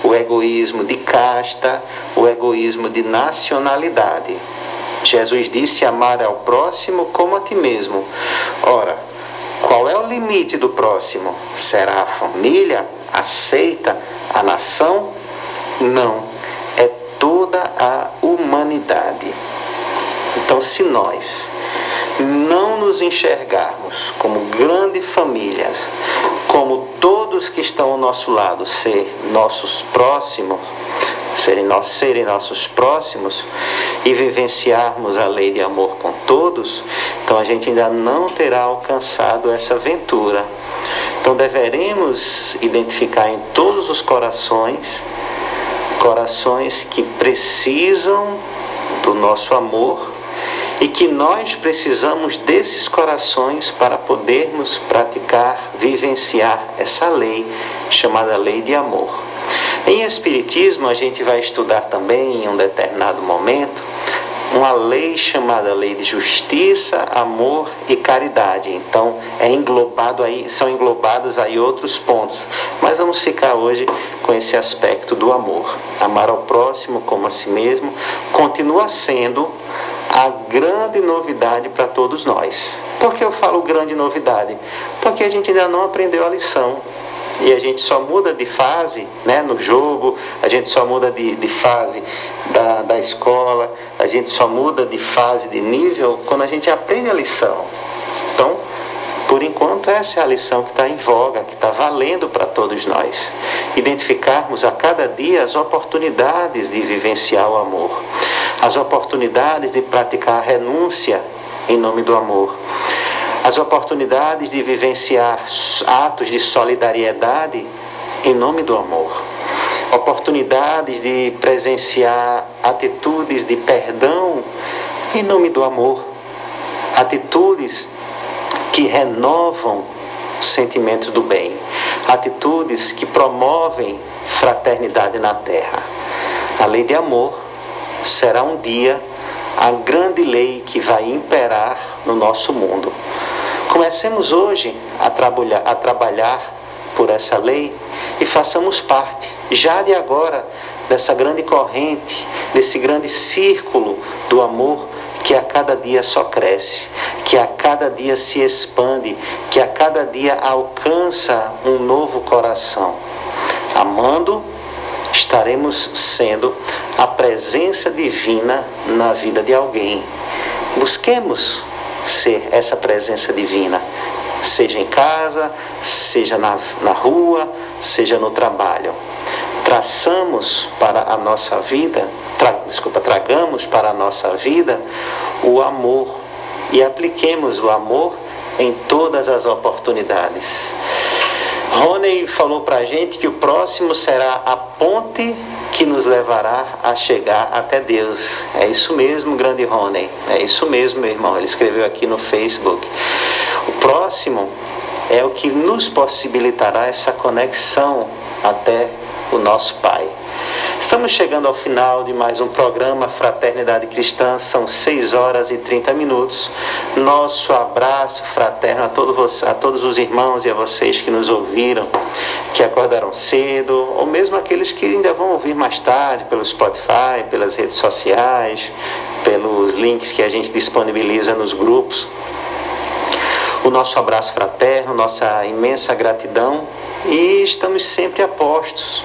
o egoísmo de casta, o egoísmo de nacionalidade. Jesus disse amar ao próximo como a ti mesmo. Ora, qual é o limite do próximo? Será a família? Aceita a nação? Não, é toda a humanidade. Então, se nós não nos enxergarmos como grandes famílias, como todos que estão ao nosso lado ser nossos próximos, serem, nós, serem nossos próximos e vivenciarmos a lei de amor com todos, então a gente ainda não terá alcançado essa aventura. Então deveremos identificar em todos os corações corações que precisam do nosso amor e que nós precisamos desses corações para podermos praticar, vivenciar essa lei chamada lei de amor. Em Espiritismo, a gente vai estudar também em um determinado momento uma lei chamada lei de justiça, amor e caridade. Então, é englobado aí, são englobados aí outros pontos. Mas vamos ficar hoje com esse aspecto do amor. Amar ao próximo como a si mesmo continua sendo a grande novidade para todos nós. Por que eu falo grande novidade? Porque a gente ainda não aprendeu a lição e a gente só muda de fase né, no jogo, a gente só muda de, de fase da, da escola, a gente só muda de fase, de nível, quando a gente aprende a lição. Então, por enquanto, essa é a lição que está em voga, que está valendo para todos nós. Identificarmos a cada dia as oportunidades de vivenciar o amor, as oportunidades de praticar a renúncia em nome do amor. As oportunidades de vivenciar atos de solidariedade em nome do amor, oportunidades de presenciar atitudes de perdão em nome do amor, atitudes que renovam sentimentos do bem, atitudes que promovem fraternidade na terra. A lei de amor será um dia a grande lei que vai imperar no nosso mundo. Comecemos hoje a a trabalhar por essa lei e façamos parte, já de agora, dessa grande corrente, desse grande círculo do amor que a cada dia só cresce, que a cada dia se expande, que a cada dia alcança um novo coração. Amando estaremos sendo a presença divina na vida de alguém. Busquemos ser essa presença divina, seja em casa, seja na, na rua, seja no trabalho. Traçamos para a nossa vida, tra, desculpa, tragamos para a nossa vida o amor e apliquemos o amor em todas as oportunidades. Rony falou para a gente que o próximo será a ponte que nos levará a chegar até Deus. É isso mesmo, grande Rony. É isso mesmo, meu irmão. Ele escreveu aqui no Facebook. O próximo é o que nos possibilitará essa conexão até o nosso Pai. Estamos chegando ao final de mais um programa Fraternidade Cristã, são 6 horas e 30 minutos. Nosso abraço fraterno a, todo a todos os irmãos e a vocês que nos ouviram, que acordaram cedo, ou mesmo aqueles que ainda vão ouvir mais tarde pelo Spotify, pelas redes sociais, pelos links que a gente disponibiliza nos grupos. O nosso abraço fraterno, nossa imensa gratidão. E estamos sempre apostos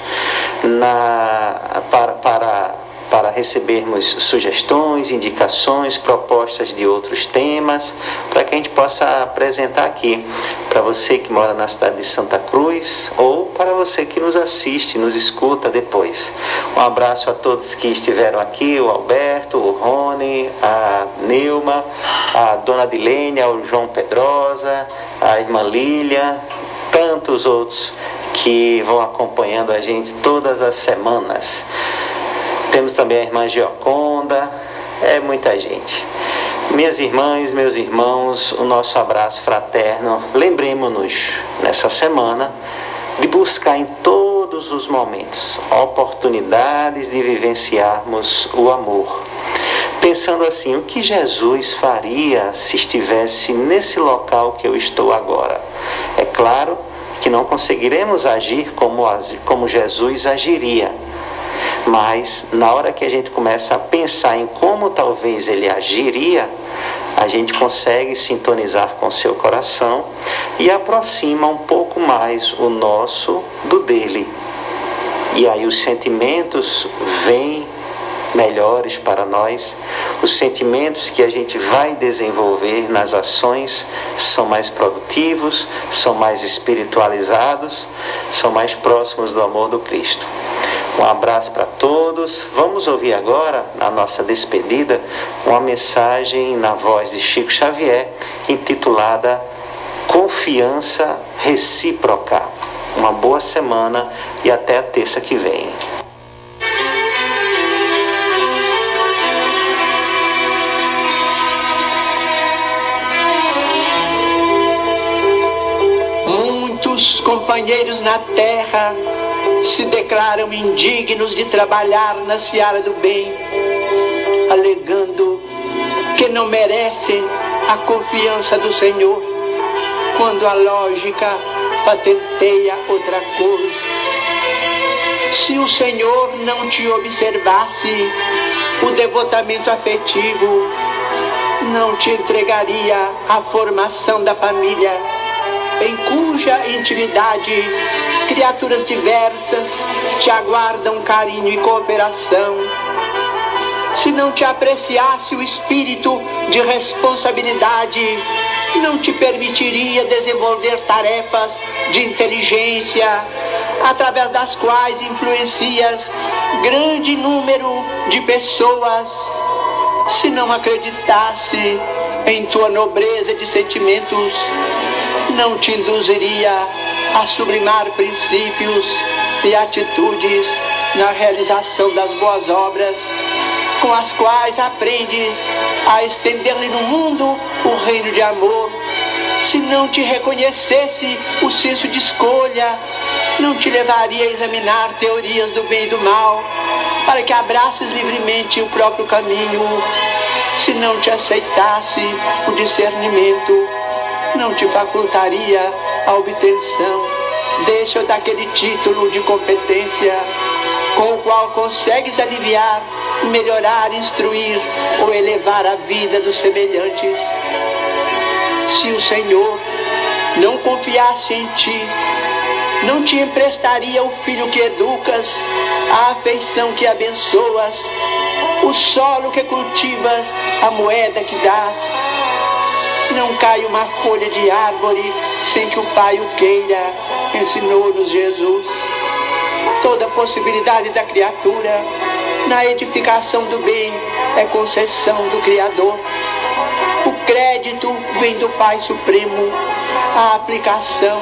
na, para, para, para recebermos sugestões, indicações, propostas de outros temas, para que a gente possa apresentar aqui para você que mora na cidade de Santa Cruz ou para você que nos assiste, nos escuta depois. Um abraço a todos que estiveram aqui, o Alberto, o Rony, a Neuma, a Dona Dilênia, o João Pedrosa, a irmã Lília, tantos outros que vão acompanhando a gente todas as semanas. Temos também a irmã Gioconda, é muita gente. Minhas irmãs, meus irmãos, o nosso abraço fraterno. Lembremos-nos nessa semana de buscar em todos os momentos oportunidades de vivenciarmos o amor. Pensando assim, o que Jesus faria se estivesse nesse local que eu estou agora? É claro que não conseguiremos agir como, como Jesus agiria. Mas na hora que a gente começa a pensar em como talvez ele agiria, a gente consegue sintonizar com seu coração e aproxima um pouco mais o nosso do dele. E aí os sentimentos vêm melhores para nós. Os sentimentos que a gente vai desenvolver nas ações são mais produtivos, são mais espiritualizados, são mais próximos do amor do Cristo. Um abraço para todos. Vamos ouvir agora, na nossa despedida, uma mensagem na voz de Chico Xavier, intitulada Confiança Recíproca. Uma boa semana e até a terça que vem. Companheiros na terra se declaram indignos de trabalhar na seara do bem, alegando que não merecem a confiança do Senhor, quando a lógica patenteia outra coisa. Se o Senhor não te observasse o devotamento afetivo, não te entregaria a formação da família, em cuja intimidade criaturas diversas te aguardam carinho e cooperação. Se não te apreciasse o espírito de responsabilidade, não te permitiria desenvolver tarefas de inteligência, através das quais influencias grande número de pessoas. Se não acreditasse em tua nobreza de sentimentos, não te induziria a sublimar princípios e atitudes na realização das boas obras, com as quais aprendes a estender-lhe no mundo o reino de amor. Se não te reconhecesse o senso de escolha, não te levaria a examinar teorias do bem e do mal, para que abraces livremente o próprio caminho. Se não te aceitasse o discernimento, não te facultaria a obtenção ou daquele título de competência com o qual consegues aliviar, melhorar, instruir ou elevar a vida dos semelhantes. Se o Senhor não confiasse em ti, não te emprestaria o filho que educas, a afeição que abençoas, o solo que cultivas, a moeda que dás. Não cai uma folha de árvore sem que o Pai o queira, ensinou-nos Jesus. Toda possibilidade da criatura na edificação do bem é concessão do Criador. O crédito vem do Pai Supremo, a aplicação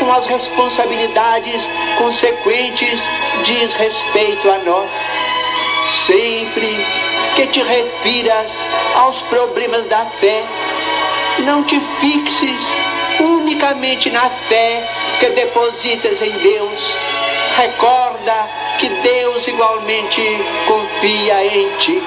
com as responsabilidades consequentes diz respeito a nós. Sempre que te refiras aos problemas da fé, não te fixes unicamente na fé que depositas em Deus. Recorda que Deus igualmente confia em ti.